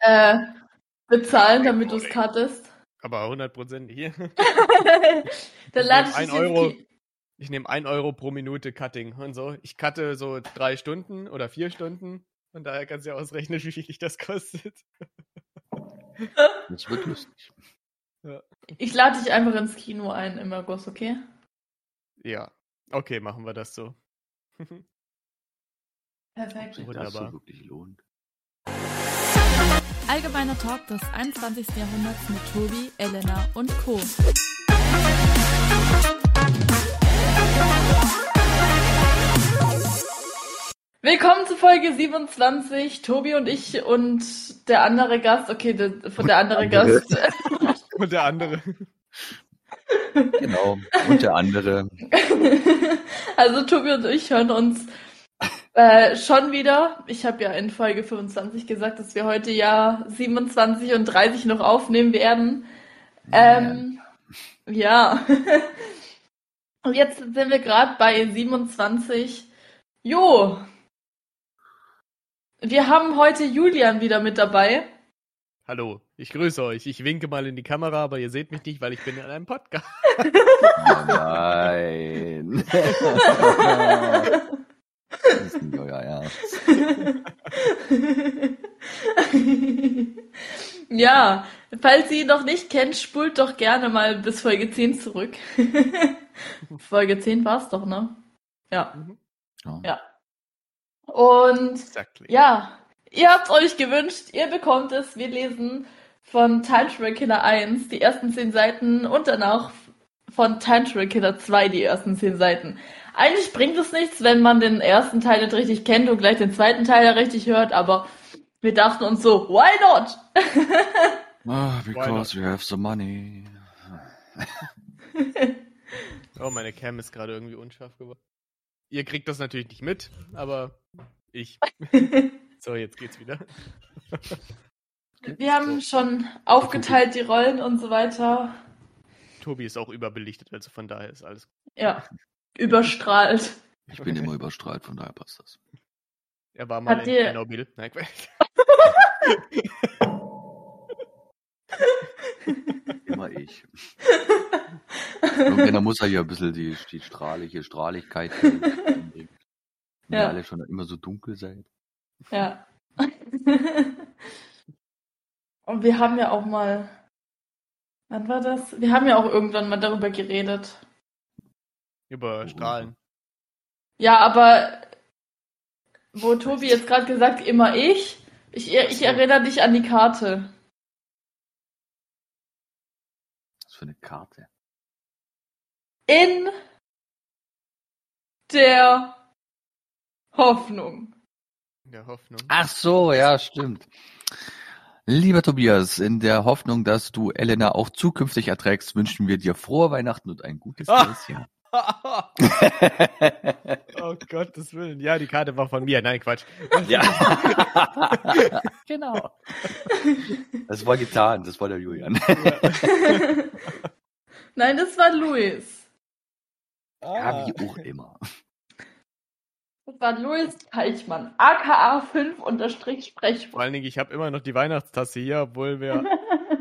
äh, bezahlen, damit du es cuttest? Aber 100 Prozent hier. Dann lade ich ein dich Euro. Ich nehme 1 Euro pro Minute Cutting und so. Ich cutte so drei Stunden oder vier Stunden. Von daher kannst du ja ausrechnen, wie viel das kostet. Das wird lustig. Ich lade dich einfach ins Kino ein im August, okay? Ja. Okay, machen wir das so. Perfekt. Sich das Wunderbar. so wirklich lohnt. Allgemeiner Talk des 21. Jahrhunderts mit Tobi, Elena und Co. Willkommen zu Folge 27. Tobi und ich und der andere Gast. Okay, der, von der andere Andere. Gast. Und der andere. Genau. Und der andere. Also Tobi und ich hören uns äh, schon wieder. Ich habe ja in Folge 25 gesagt, dass wir heute ja 27 und 30 noch aufnehmen werden. Ähm, ja. Und jetzt sind wir gerade bei 27. Jo. Wir haben heute Julian wieder mit dabei. Hallo, ich grüße euch. Ich winke mal in die Kamera, aber ihr seht mich nicht, weil ich bin in einem Podcast. Oh nein. das ist nicht euer Ernst. ja, falls ihr ihn noch nicht kennt, spult doch gerne mal bis Folge 10 zurück. Folge 10 war es doch, ne? Ja. Ja. Ja. Und Exactly. ja, ihr habt euch gewünscht, ihr bekommt es. Wir lesen von Time Travel Killer 1 die ersten 10 Seiten und danach von Time Travel Killer 2 die ersten 10 Seiten. Eigentlich bringt es nichts, wenn man den ersten Teil nicht richtig kennt und gleich den zweiten Teil ja richtig hört, aber wir dachten uns so, why not? Ah, because we have the money. Oh, meine Cam ist gerade irgendwie unscharf geworden. Ihr kriegt das natürlich nicht mit, aber ich. So, jetzt geht's wieder. Wir haben schon aufgeteilt die Rollen und so weiter. Tobi ist auch überbelichtet, also von daher ist alles. Ja, überstrahlt. Ich bin immer überstrahlt, von daher passt das. Er war mal Hat in dir- Tschernobyl. Nein. Immer ich. Irgendwann muss er ja ein bisschen die, die strahlige Strahligkeit. Wenn Ja. ihr alle schon immer so dunkel seid. Ja. Und wir haben ja auch mal. Wann war das? Wir haben ja auch irgendwann mal darüber geredet. Über Strahlen. Ja, aber wo Tobi jetzt gerade gesagt, immer ich. Ich, ich erinnere dich an die Karte. Was für eine Karte. In der Hoffnung. In der Hoffnung. Ach so, ja, stimmt. Lieber Tobias, in der Hoffnung, dass du Elena auch zukünftig erträgst, wünschen wir dir frohe Weihnachten und ein gutes Ah. neues Jahr. oh Gottes Willen. Ja, die Karte war von mir. Nein, Quatsch. ja. genau. Das war getan, das war der Julian. Nein, das war Luis. Ja, wie auch immer. Das war Luis Teichmann, aka 5 unterstrich Vor Sprechwort. allen Dingen, ich habe immer noch die Weihnachtstasse hier, obwohl wir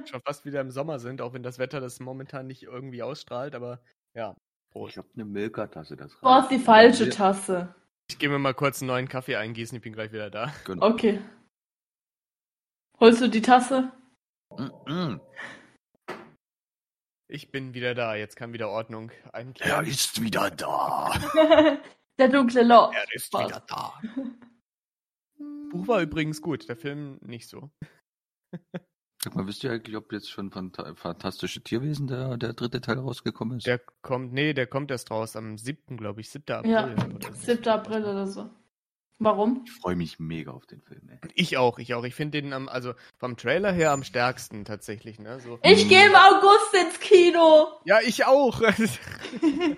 schon fast wieder im Sommer sind, auch wenn das Wetter das momentan nicht irgendwie ausstrahlt, aber ja. Prost. Ich habe eine Milka-Tasse, das Du hast die falsche Ja. Tasse. Ich gehe mir mal kurz einen neuen Kaffee eingießen, ich bin gleich wieder da. Genau. Okay. Holst du die Tasse? Mm-mm. Ich bin wieder da, jetzt kann wieder Ordnung Er einkehren. ist wieder da. der dunkle Lord. Er ist Spaß. wieder da. Buch war übrigens gut, der Film nicht so. Sag mal, wisst ihr eigentlich, ob jetzt schon Phanta Fantastische Tierwesen der, der dritte Teil rausgekommen ist? Der kommt, nee, der kommt erst raus am 7., glaube ich, 7. April. Ja, oder so. 7. April oder so. Warum? Ich freue mich mega auf den Film. Ey. Ich auch, ich auch. Ich finde den am, also vom Trailer her am stärksten tatsächlich, ne? So. Ich gehe im August ins Kino. Ja, ich auch. Kann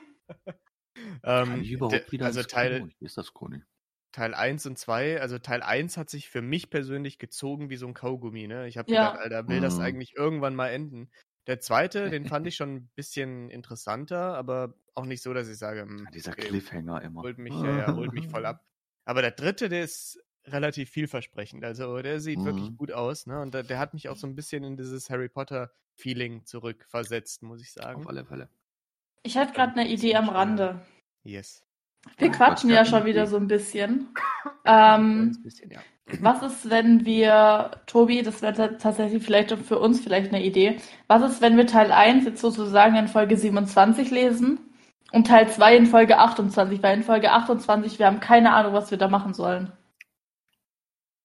ähm, ich überhaupt der- wieder also ins Teil, Kino? Wie ist das, Conny? Teil 1 und 2, also Teil 1 hat sich für mich persönlich gezogen wie so ein Kaugummi, ne? Ich habe Ja. gedacht, Alter, will das Mhm. eigentlich irgendwann mal enden? Der zweite, den fand ich schon ein bisschen interessanter, aber auch nicht so, dass ich sage, hm, Ja, dieser okay, Cliffhanger immer. holt mich, ja, ja, holt mich voll ab. Aber der dritte, der ist relativ vielversprechend. Also der sieht wirklich Mhm. gut aus, ne? Und der, der hat mich auch so ein bisschen in dieses Harry Potter-Feeling zurückversetzt, muss ich sagen. Auf alle Fälle. Ich hatte gerade eine Idee am Rande. Yes. Wir quatschen ja schon wieder so ein bisschen. Ähm, kleines bisschen, ja. was ist, wenn wir, Tobi, das wäre ta- tatsächlich vielleicht auch für uns vielleicht eine Idee, was ist, wenn wir Teil 1 jetzt sozusagen in Folge 27 lesen und Teil 2 in Folge 28, weil in Folge 28 wir haben keine Ahnung, was wir da machen sollen.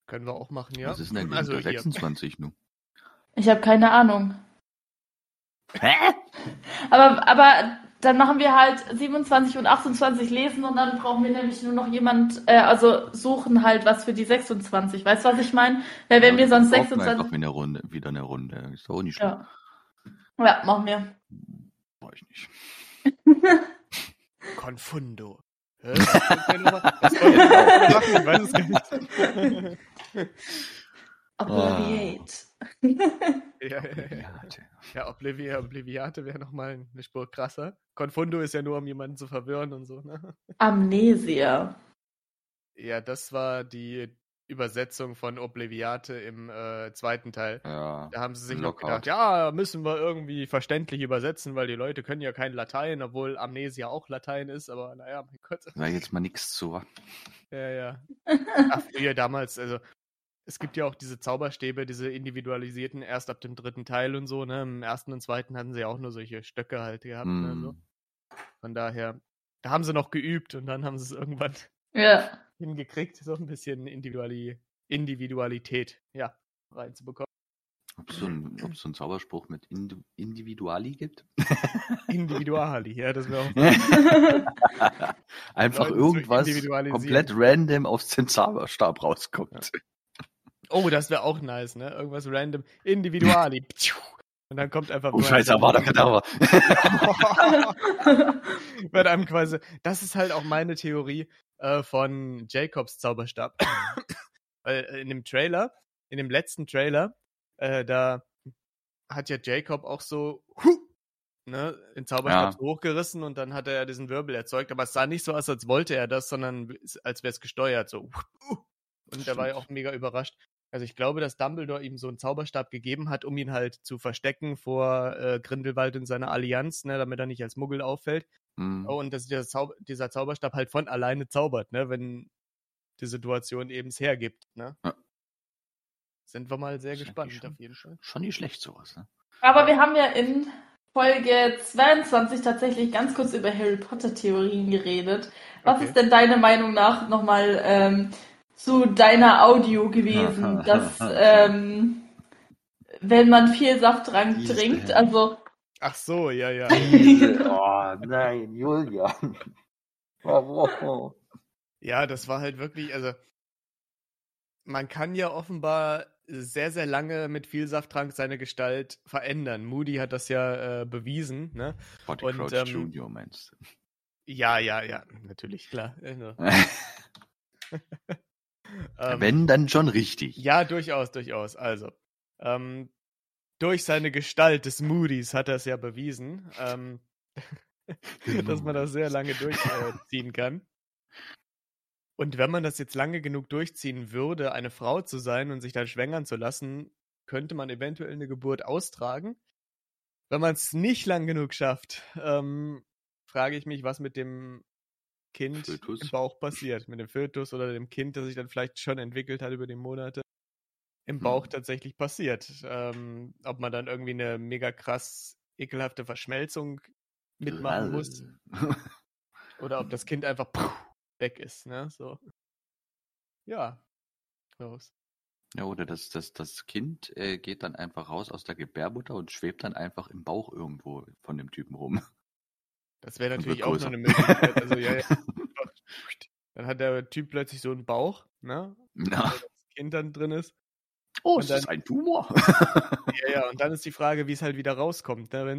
Können wir auch machen, ja. Was ist denn also unter hier. 26 nun? Ich habe keine Ahnung. Hä? Aber, aber dann machen wir halt 27 und 28 lesen und dann brauchen wir nämlich nur noch jemand, äh, also suchen halt was für die 26. Weißt du, was ich meine? Weil wenn wir sonst Brauchen wir einfach 26. wieder eine Runde, wieder eine Runde. Ist doch auch nicht schlimm. Ja. ja, machen wir. Brauch ich nicht. Confundo. Obliviate. ja, ja, ja. Oblivia, Obliviate wäre nochmal eine Spur krasser. Confundo ist ja nur, um jemanden zu verwirren und so, ne? Amnesia. Ja, das war die Übersetzung von Obliviate im äh, zweiten Teil. ja. Da haben sie sich noch gedacht, ja, müssen wir irgendwie verständlich übersetzen, weil die Leute können ja kein Latein, obwohl Amnesia auch Latein ist, aber naja, mein Gott. Sag jetzt mal nichts zu. Ja, ja. Ach, früher damals, also es gibt ja auch diese Zauberstäbe, diese individualisierten, erst ab dem dritten Teil und so, ne? Im ersten und zweiten hatten sie ja auch nur solche Stöcke halt gehabt, ne? So. Hm. Von daher, da haben sie noch geübt und dann haben sie es irgendwann Ja. hingekriegt, so ein bisschen Individuali Individualität, ja, reinzubekommen. Ob es so, ein- ob's so einen Zauberspruch mit Indi Individuali gibt? Individuali, ja, das wäre auch. Einfach Leute irgendwas komplett random aus dem Zauberstab rauskommt. Oh, das wäre auch nice, ne? Irgendwas random. Individuali. Und dann kommt einfach Oh Scheiße, Avada Kedavra. Wird einem quasi. Das ist halt auch meine Theorie äh, von Jacobs Zauberstab. Weil äh, in dem Trailer, in dem letzten Trailer, äh, da hat ja Jacob auch so hu, ne, den Zauberstab Ja. hochgerissen und dann hat er ja diesen Wirbel erzeugt. Aber es sah nicht so aus, als wollte er das, sondern als wäre es gesteuert. So. Und er war ja auch mega überrascht. Also ich glaube, dass Dumbledore ihm so einen Zauberstab gegeben hat, um ihn halt zu verstecken vor äh, Grindelwald und seiner Allianz, ne, damit er nicht als Muggel auffällt. Hm. Oh, und dass dieser, Zau dieser Zauberstab halt von alleine zaubert, ne, wenn die Situation eben es hergibt, ne? Ja. Sind wir mal sehr gespannt eigentlich auf jeden Fall. Schon nicht schlecht sowas, ne? Aber wir haben ja in Folge 22 tatsächlich ganz kurz über Harry Potter Theorien geredet. Was Okay. ist denn deiner Meinung nach nochmal ähm, zu deiner Audio gewesen, dass ähm, wenn man viel Safttrank Dieses trinkt, also Ach so, ja, ja. oh nein, Julian. Warum? Ja, das war halt wirklich, also man kann ja offenbar sehr, sehr lange mit viel Safttrank seine Gestalt verändern. Moody hat das ja äh, bewiesen, ne? Body Und, ähm, Junior meinst du? Ja, ja, ja, natürlich, klar. Ähm, Wenn, dann schon richtig. Ja, durchaus, durchaus. Also, ähm, durch seine Gestalt des Moody's hat er es ja bewiesen, ähm, dass man das sehr lange durchziehen kann. Und wenn man das jetzt lange genug durchziehen würde, eine Frau zu sein und sich dann schwängern zu lassen, könnte man eventuell eine Geburt austragen. Wenn man es nicht lang genug schafft, ähm, frage ich mich, was mit dem Kind Fötus? im Bauch passiert. Mit dem Fötus oder dem Kind, das sich dann vielleicht schon entwickelt hat über die Monate, im Bauch Hm. tatsächlich passiert. Ähm, ob man dann irgendwie eine mega krass ekelhafte Verschmelzung mitmachen muss oder ob das Kind einfach weg ist, ne? So. Ja. Los. Ja, oder das, das, das Kind äh, geht dann einfach raus aus der Gebärmutter und schwebt dann einfach im Bauch irgendwo von dem Typen rum. Das wäre natürlich auch noch größer. eine Möglichkeit. Also, ja, ja. Dann hat der Typ plötzlich so einen Bauch, ne? Na. Wo das Kind dann drin ist. Oh, ist das dann- ein Tumor? Ja, ja, und dann ist die Frage, wie es halt wieder rauskommt. Ne? Wenn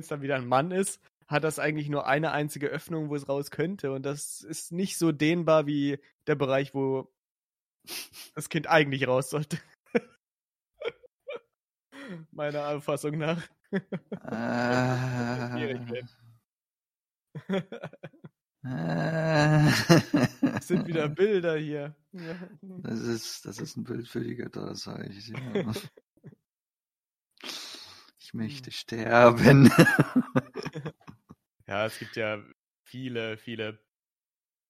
es dann wieder ein Mann ist, hat das eigentlich nur eine einzige Öffnung, wo es raus könnte. Und das ist nicht so dehnbar wie der Bereich, wo das Kind eigentlich raus sollte. Meiner Auffassung nach. Äh. Äh, Es sind wieder Bilder hier. Das ist, das ist ein Bild für die Götter, das sage ich. Ja. Ich möchte sterben. Ja, es gibt ja viele, viele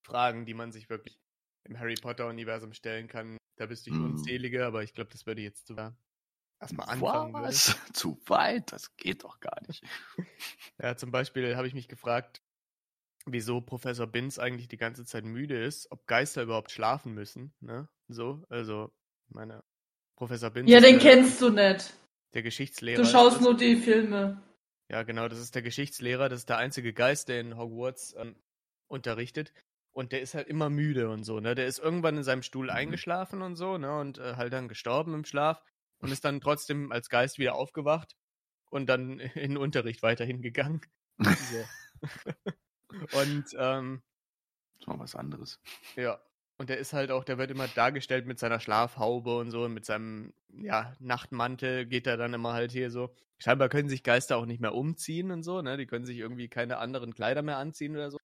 Fragen, die man sich wirklich im Harry Potter-Universum stellen kann. Da bist du Mm. unzählige, aber ich glaube, das würde jetzt sogar erstmal anfangen. würde. Was? Zu weit? Das geht doch gar nicht. Ja, zum Beispiel habe ich mich gefragt, wieso Professor Binz eigentlich die ganze Zeit müde ist, ob Geister überhaupt schlafen müssen, ne? So, also, meine, Professor Binz Ja, ist den der, kennst du nicht. der Geschichtslehrer. Du ist schaust das. nur die Filme. Ja, genau, das ist der Geschichtslehrer, das ist der einzige Geist, der in Hogwarts ähm, unterrichtet. Und der ist halt immer müde und so, ne? Der ist irgendwann in seinem Stuhl Mhm. eingeschlafen und so, ne? Und äh, halt dann gestorben im Schlaf und ist dann trotzdem als Geist wieder aufgewacht und dann in den Unterricht weiterhin gegangen. Und ähm, Das war was anderes. ja, und der ist halt auch, der wird immer dargestellt mit seiner Schlafhaube und so, mit seinem, ja, Nachtmantel geht er dann immer halt hier so. Scheinbar können sich Geister auch nicht mehr umziehen und so, ne? Die können sich irgendwie keine anderen Kleider mehr anziehen oder so.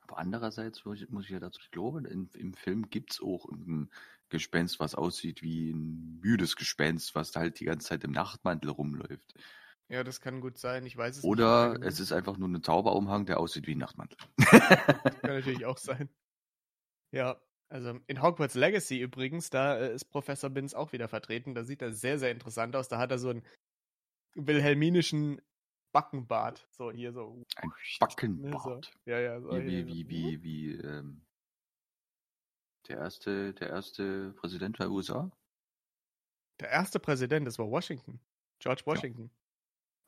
Aber andererseits muss ich, ja dazu, ich glaube, in, im Film gibt's auch ein Gespenst, was aussieht wie ein müdes Gespenst, was halt die ganze Zeit im Nachtmantel rumläuft. Ja, das kann gut sein, ich weiß es Oder nicht. es ist einfach nur ein Zauberumhang, der aussieht wie ein Nachtmantel. Das kann natürlich auch sein. Ja, also in Hogwarts Legacy übrigens, da äh, ist Professor Binz auch wieder vertreten. Da sieht er sehr, sehr interessant aus. Da hat er so einen wilhelminischen Backenbart. So hier so. Ein Ne. Backenbart. Ja, ja, so Wie, wie, wie, wie, wie ähm, der erste, der erste Präsident der USA? Der erste Präsident, das war Washington. George Washington.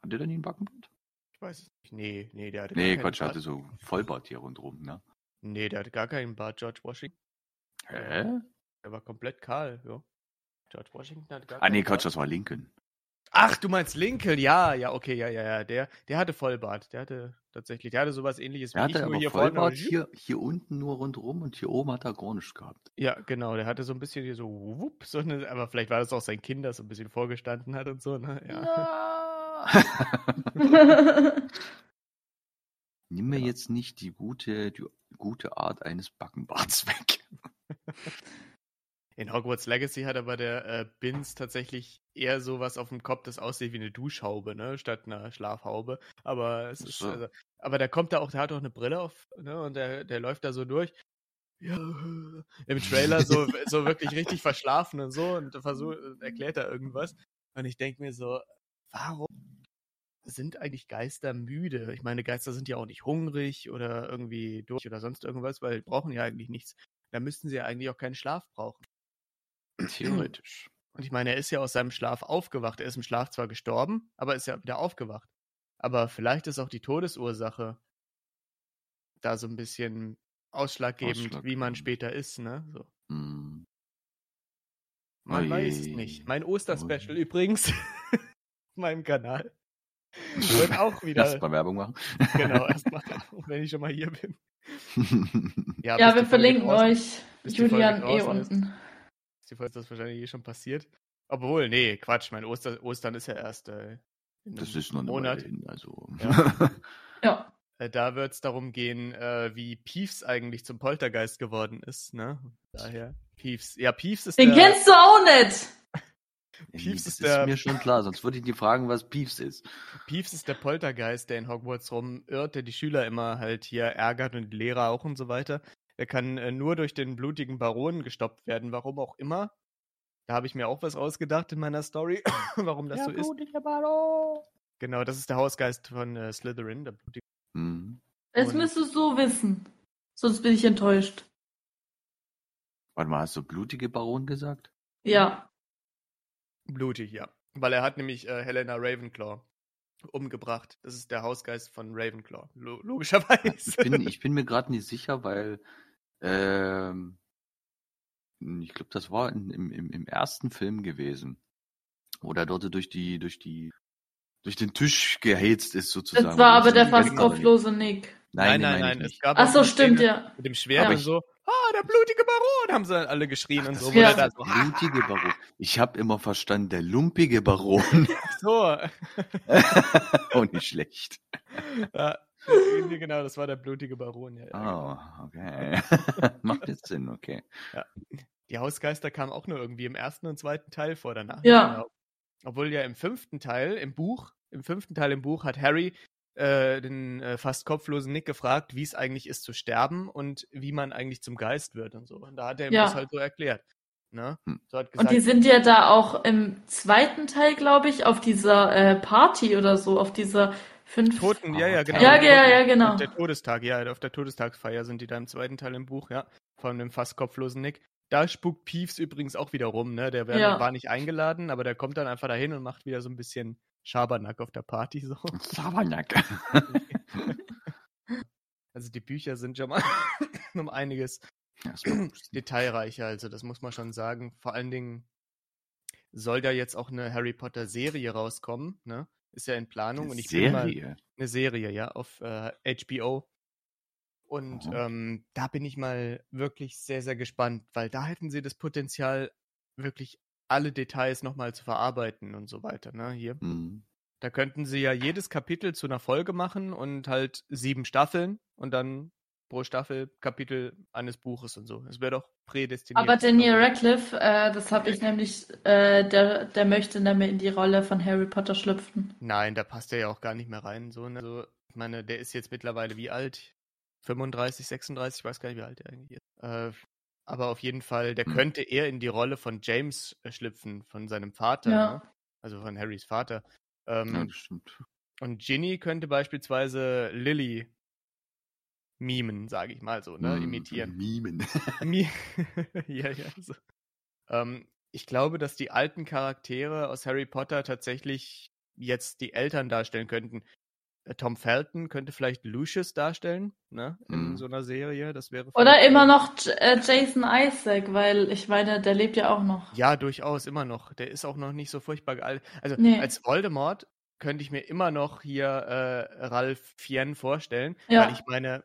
Hat der denn nie einen Backenbart? Ich weiß es nicht. Nee, nee, der hatte Nee, gar Quatsch, keinen hatte so Vollbart hier rundherum, ne? Bart. Nee, der hatte gar keinen Bart, George Washington. Hä? Der war komplett kahl, ja. George Washington hatte gar Ah, nee, Quatsch, Bart. das war Lincoln. Ach, du meinst Lincoln? Ja, ja, okay, ja, ja, ja. Der, der hatte Vollbart. Der hatte tatsächlich, der hatte sowas ähnliches wie Er ich, hatte nur aber hier vorne. Vollbart hier, hier unten nur rundherum und hier oben hat er gar nichts gehabt. Ja, genau, der hatte so ein bisschen hier so, wupp, so eine, aber vielleicht war das auch sein Kind, das so ein bisschen vorgestanden hat und so, ne? Ja. Nimm mir Ja. jetzt nicht die gute, die gute Art eines Backenbarts weg. In Hogwarts Legacy hat aber der äh, Binz tatsächlich eher sowas auf dem Kopf, das aussieht wie eine Duschhaube, ne, statt einer Schlafhaube. Aber es ist, so. also, aber der kommt da auch, der hat auch eine Brille auf, ne, und der, der läuft da so durch. Ja, im Trailer so, so wirklich richtig verschlafen und so und versucht, erklärt er irgendwas. Und ich denke mir so, warum sind eigentlich Geister müde? Ich meine, Geister sind ja auch nicht hungrig oder irgendwie durch oder sonst irgendwas, weil die brauchen ja eigentlich nichts. Da müssten sie ja eigentlich auch keinen Schlaf brauchen. Theoretisch. Und ich meine, er ist ja aus seinem Schlaf aufgewacht. Er ist im Schlaf zwar gestorben, aber ist ja wieder aufgewacht. Aber vielleicht ist auch die Todesursache da so ein bisschen ausschlaggebend, wie man Ausschlaggebend. später ist, ne? So. Hm. Man Oje. weiß es nicht. Mein Osterspecial Oje. übrigens auf meinem Kanal. Wird auch wieder. Erstmal Werbung machen. genau, erstmal, wenn ich schon mal hier bin. Ja, bis wir verlinken draußen- euch Julian eh unten. Ist die Folge- ist das wahrscheinlich eh schon passiert. Obwohl, nee, Quatsch, mein Oster, Ostern ist ja erst äh, in das ist noch Monat. Hin, also. Ja. Ja. Äh, Da wird es darum gehen, äh, wie Peeves eigentlich zum Poltergeist geworden ist, ne? Daher, Peeves. Ja, Peeves ist Den der... kennst du auch nicht. Nee, Peeves das ist ist, der- mir schon klar, sonst würde ich dir fragen, was Peeves ist. Peeves ist der Poltergeist, der in Hogwarts rumirrt, der die Schüler immer halt hier ärgert und die Lehrer auch und so weiter. Der kann äh, nur durch den blutigen Baron gestoppt werden, warum auch immer. Da habe ich mir auch was ausgedacht in meiner Story, warum das so ist. Genau, das ist der Hausgeist von äh, Slytherin, der blutige. Hm. Das Und- müsstest du wissen. Sonst bin ich enttäuscht. Warte mal, hast du blutige Baron gesagt? Ja. Blutig, ja. Weil er hat nämlich äh, Helena Ravenclaw umgebracht. Das ist der Hausgeist von Ravenclaw. Lo logischerweise. Ich bin, ich bin mir gerade nicht sicher, weil ähm, ich glaube, das war in, im, im, im ersten Film gewesen, wo der dort durch die, durch die, durch den Tisch gehetzt ist sozusagen. Das war aber der fast kopflose Nick. nein, Nein, nein, nein. Es gab Ach so, stimmt, ja. Mit dem Schwert und so. Ah, der blutige Baron, haben sie alle geschrien und so. Ja. er der so, blutige Baron. Ich habe immer verstanden, der lumpige Baron. so. Auch nicht schlecht. Ja, genau, das war der blutige Baron. Ja, ja, Oh, okay. Macht jetzt Sinn, okay. Die Hausgeister kamen auch nur irgendwie im ersten und zweiten Teil vor danach. Ja. Genau. Obwohl ja im fünften Teil, im Buch, im fünften Teil im Buch hat Harry äh, den äh, fast kopflosen Nick gefragt, wie es eigentlich ist zu sterben und wie man eigentlich zum Geist wird und so. Und da hat er ihm Ja. das halt so erklärt. Ne? Hm. So hat Und gesagt, die sind ja da auch im zweiten Teil, glaube ich, auf dieser äh, Party oder so, auf dieser fünf. Toten, ja, ja, genau. Ja, ja, ja, genau. Der Todestag, ja, auf der Todestagsfeier sind die da im zweiten Teil im Buch, ja, von dem fast kopflosen Nick. Da spukt Peeves übrigens auch wieder rum, ne? Der wär, Ja. war nicht eingeladen, aber der kommt dann einfach dahin und macht wieder so ein bisschen Schabernack auf der Party so. Sabernack. Also die Bücher sind schon mal um einiges detailreicher, also das muss man schon sagen. Vor allen Dingen soll da jetzt auch eine Harry Potter Serie rauskommen, ne? Ist ja in Planung und ich bin mal Serie. eine Serie, ja, auf äh, HBO. Und Aha. ähm, da bin ich mal wirklich sehr, sehr gespannt, weil da hätten sie das Potenzial, wirklich alle Details nochmal zu verarbeiten und so weiter, ne? Hier. Mhm. Da könnten sie ja jedes Kapitel zu einer Folge machen und halt sieben Staffeln und dann pro Staffel Kapitel eines Buches und so. Es wäre doch prädestiniert. Aber Daniel Radcliffe, äh, das habe ich nämlich, äh, der, der möchte nämlich in die Rolle von Harry Potter schlüpfen. Nein, da passt er ja auch gar nicht mehr rein. So, ne? also, ich meine, der ist jetzt mittlerweile wie alt? 35, 36, ich weiß gar nicht, wie alt er eigentlich ist. Äh, aber auf jeden Fall, der Hm. könnte eher in die Rolle von James äh, schlüpfen, von seinem Vater, Ja. ne? also von Harrys Vater. Ähm, Ja, das stimmt. Und Ginny könnte beispielsweise Lily mimen, sage ich mal so, ne? Mhm, imitieren. Mimen. Mi ja, ja. So. Ähm, ich glaube, dass die alten Charaktere aus Harry Potter tatsächlich jetzt die Eltern darstellen könnten. Äh, Tom Felton könnte vielleicht Lucius darstellen, ne? In Mhm. so einer Serie. Das wäre Oder immer noch J äh, Jason Isaac, weil ich meine, der lebt ja auch noch. Ja, durchaus, immer noch. Der ist auch noch nicht so furchtbar alt. Also Nee. als Voldemort könnte ich mir immer noch hier äh, Ralph Fien vorstellen, Ja. weil ich meine,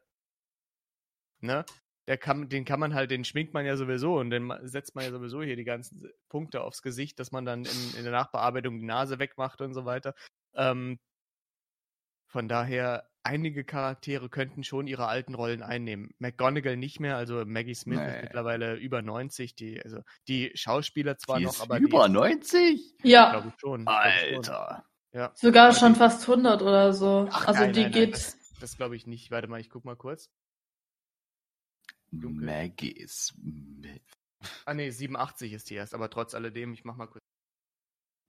ne, der kann, den kann man halt, den schminkt man ja sowieso und den ma- setzt man ja sowieso hier die ganzen Punkte aufs Gesicht, dass man dann in, in der Nachbearbeitung die Nase wegmacht und so weiter. Ähm, von daher, einige Charaktere könnten schon ihre alten Rollen einnehmen. McGonagall nicht mehr, also Maggie Smith ist Nee. mittlerweile über 90, die, also die Schauspieler zwar Die noch, ist aber über die, 90? Ja, glaube ich schon. glaub ich schon. Alter. Ja. sogar Aber schon die- fast 100 oder so. Ach, also nein, die nein, nein, geht. Das, das glaube ich nicht. Warte mal, ich guck mal kurz. Dunkel. Maggie Smith. Ah nee, 87 ist die erst, aber trotz alledem, ich mach mal kurz.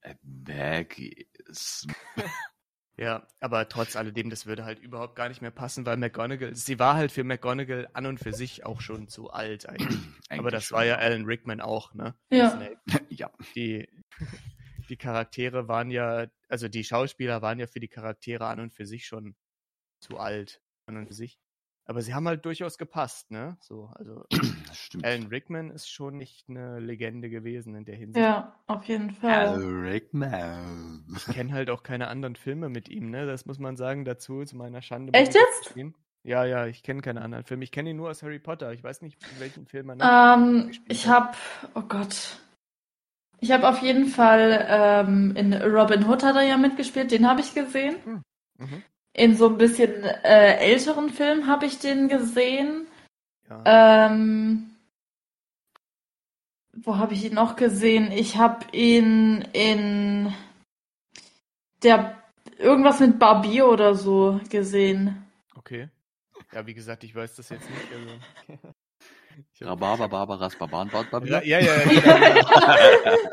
Äh, Maggie Smith. Ja, aber trotz alledem, das würde halt überhaupt gar nicht mehr passen, weil McGonagall, sie war halt für McGonagall an und für sich auch schon zu alt eigentlich. aber Eigentlich das schon, war ja Alan Rickman auch, ne? Ja. Ja. Die, die Charaktere waren ja, also die Schauspieler waren ja für die Charaktere an und für sich schon zu alt, an und für sich. Aber sie haben halt durchaus gepasst, ne? So, also. Alan Rickman ist schon nicht eine Legende gewesen in der Hinsicht. Ja, auf jeden Fall. Alan Rickman. Ich kenne halt auch keine anderen Filme mit ihm, ne? Das muss man sagen dazu, zu meiner Schande. Echt jetzt? Ja, ja, ich kenne keine anderen Filme. Ich kenne ihn nur aus Harry Potter. Ich weiß nicht, in welchen Film er noch Ähm, ich habe, oh Gott. Ich habe auf jeden Fall ähm, in Robin Hood hat er ja mitgespielt, den habe ich gesehen. Mhm. In so ein bisschen äh, älteren Filmen habe ich den gesehen. Ja. Ähm, wo habe ich ihn noch gesehen? Ich habe ihn in der irgendwas mit Barbier oder so gesehen. Okay. Ja, wie gesagt, ich weiß das jetzt nicht. Also. Rhabarber, Barbaras, Barbaran, Ja, Barbabier. ja, ja.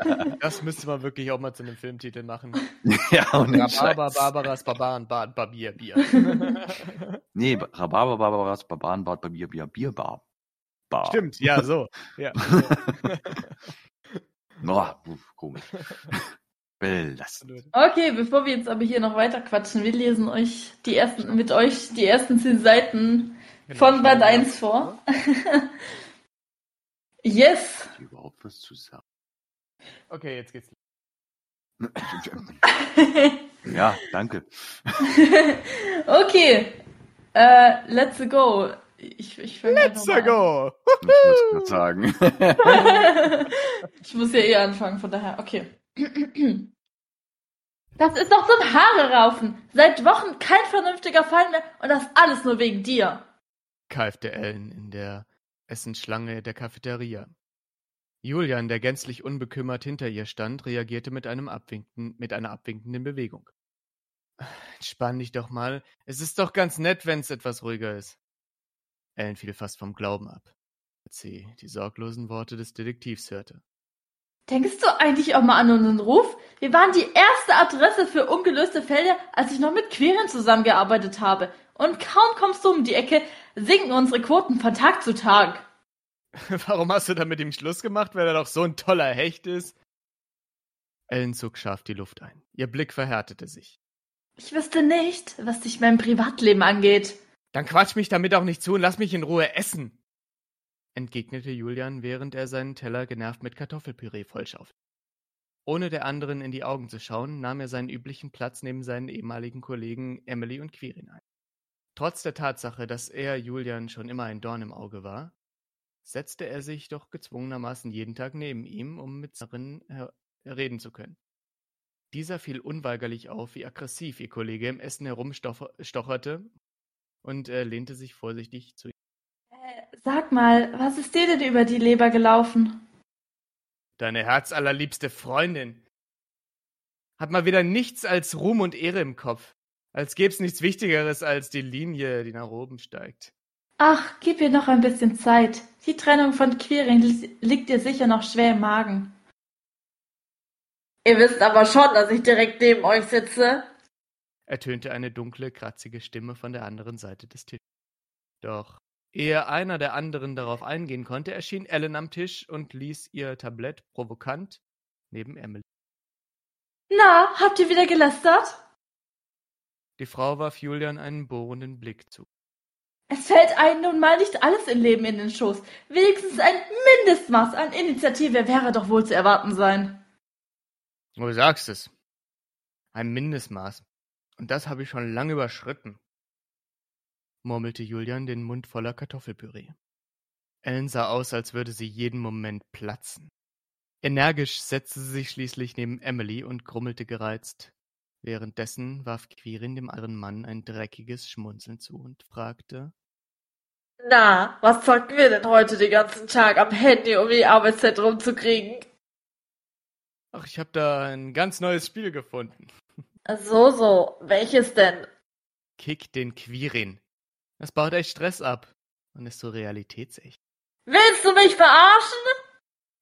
genau. Das müsste man wirklich auch mal zu einem Filmtitel machen. ja, und Rhabarber, Barbaras, Barbaren, Bad, Barbier, Bier. Nee, Rhabarber, Barbaras, Barbaran, Bad, Barbier, Bier, Bierbar. Bar. Stimmt, ja, so. Ja. Oh, uff, komisch. Belastend. Okay, bevor wir jetzt aber hier noch weiter quatschen, wir lesen euch die ersten, mit euch die ersten zehn Seiten Genau, von schnell 1 vor. yes! Hat überhaupt was zu sagen? Okay, jetzt geht's. Ja, danke. okay, äh, let's go. Ich, ich Let's go! Ich muss gerade sagen. ich muss ja eh anfangen, von daher, okay. Das ist doch zum Haare raufen. Seit Wochen kein vernünftiger Fall mehr und das alles nur wegen dir. Ellen in der Essensschlange der Cafeteria. Julian, der gänzlich unbekümmert hinter ihr stand, reagierte mit, einem abwinken, mit einer abwinkenden Bewegung. Entspann dich doch mal. Es ist doch ganz nett, wenn's etwas ruhiger ist. Ellen fiel fast vom Glauben ab, als sie die sorglosen Worte des Detektivs hörte. Denkst du eigentlich auch mal an unseren Ruf? Wir waren die erste Adresse für ungelöste Fälle, als ich noch mit Queren zusammengearbeitet habe. Und kaum kommst du um die Ecke, sinken unsere Quoten von Tag zu Tag. Warum hast du da mit ihm Schluss gemacht, weil er doch so ein toller Hecht ist? Ellen zog scharf die Luft ein. Ihr Blick verhärtete sich. Ich wüsste nicht, was dich mein Privatleben angeht. Dann quatsch mich damit auch nicht zu und lass mich in Ruhe essen, entgegnete Julian, während er seinen Teller genervt mit Kartoffelpüree vollschaufelte. Ohne der anderen in die Augen zu schauen, nahm er seinen üblichen Platz neben seinen ehemaligen Kollegen Emily und Quirin ein. Trotz der Tatsache, dass er Julian schon immer ein Dorn im Auge war, setzte er sich doch gezwungenermaßen jeden Tag neben ihm, um mit darin reden zu können. Dieser fiel unweigerlich auf, wie aggressiv ihr Kollege im Essen herumstocherte und äh, lehnte sich vorsichtig zu ihm. Äh, sag mal, was ist dir denn über die Leber gelaufen? Deine herzallerliebste Freundin. Hat mal wieder nichts als Ruhm und Ehre im Kopf. Als gäb's nichts Wichtigeres als die Linie, die nach oben steigt. Ach, gib ihr noch ein bisschen Zeit. Die Trennung von Quirin liegt dir sicher noch schwer im Magen. Ihr wisst aber schon, dass ich direkt neben euch sitze, ertönte eine dunkle, kratzige Stimme von der anderen Seite des Tisches. Doch ehe einer der anderen darauf eingehen konnte, erschien Ellen am Tisch und ließ ihr Tablett provokant neben Emily. Na, habt ihr wieder gelästert? Die Frau warf Julian einen bohrenden Blick zu. Es fällt einem nun mal nicht alles im Leben in den Schoß. Wenigstens ein Mindestmaß an Initiative wäre doch wohl zu erwarten sein. Du sagst es. Ein Mindestmaß. Und das habe ich schon lange überschritten, murmelte Julian, den Mund voller Kartoffelpüree. Ellen sah aus, als würde sie jeden Moment platzen. Energisch setzte sie sich schließlich neben Emily und grummelte gereizt. Währenddessen warf Quirin dem anderen Mann ein dreckiges Schmunzeln zu und fragte Na, was zocken wir denn heute den ganzen Tag am Handy, um die Arbeitszeit rumzukriegen? Ach, ich habe da ein ganz neues Spiel gefunden. So, so. Welches denn? Kick den Quirin. Das baut echt Stress ab und ist so realitätsecht. Willst du mich verarschen?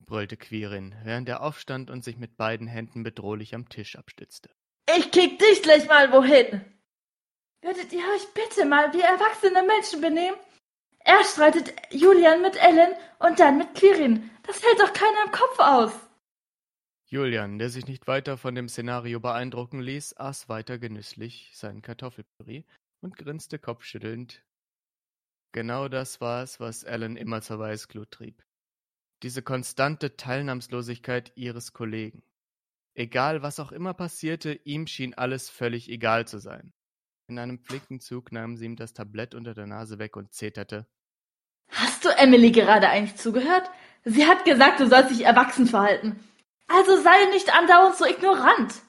brüllte Quirin, während er aufstand und sich mit beiden Händen bedrohlich am Tisch abstützte. Ich kick dich gleich mal wohin. Würdet ihr euch bitte mal wie erwachsene Menschen benehmen? Er streitet Julian mit Ellen und dann mit Quirin. Das hält doch keiner im Kopf aus. Julian, der sich nicht weiter von dem Szenario beeindrucken ließ, aß weiter genüsslich seinen Kartoffelpüree und grinste kopfschüttelnd. Genau das war es, was Alan immer zur Weißglut trieb. Diese konstante Teilnahmslosigkeit ihres Kollegen. Egal, was auch immer passierte, ihm schien alles völlig egal zu sein. In einem Flickenzug nahm sie ihm das Tablett unter der Nase weg und zeterte. Hast du Emily gerade eigentlich zugehört? Sie hat gesagt, du sollst dich erwachsen verhalten. Also sei nicht andauernd so ignorant.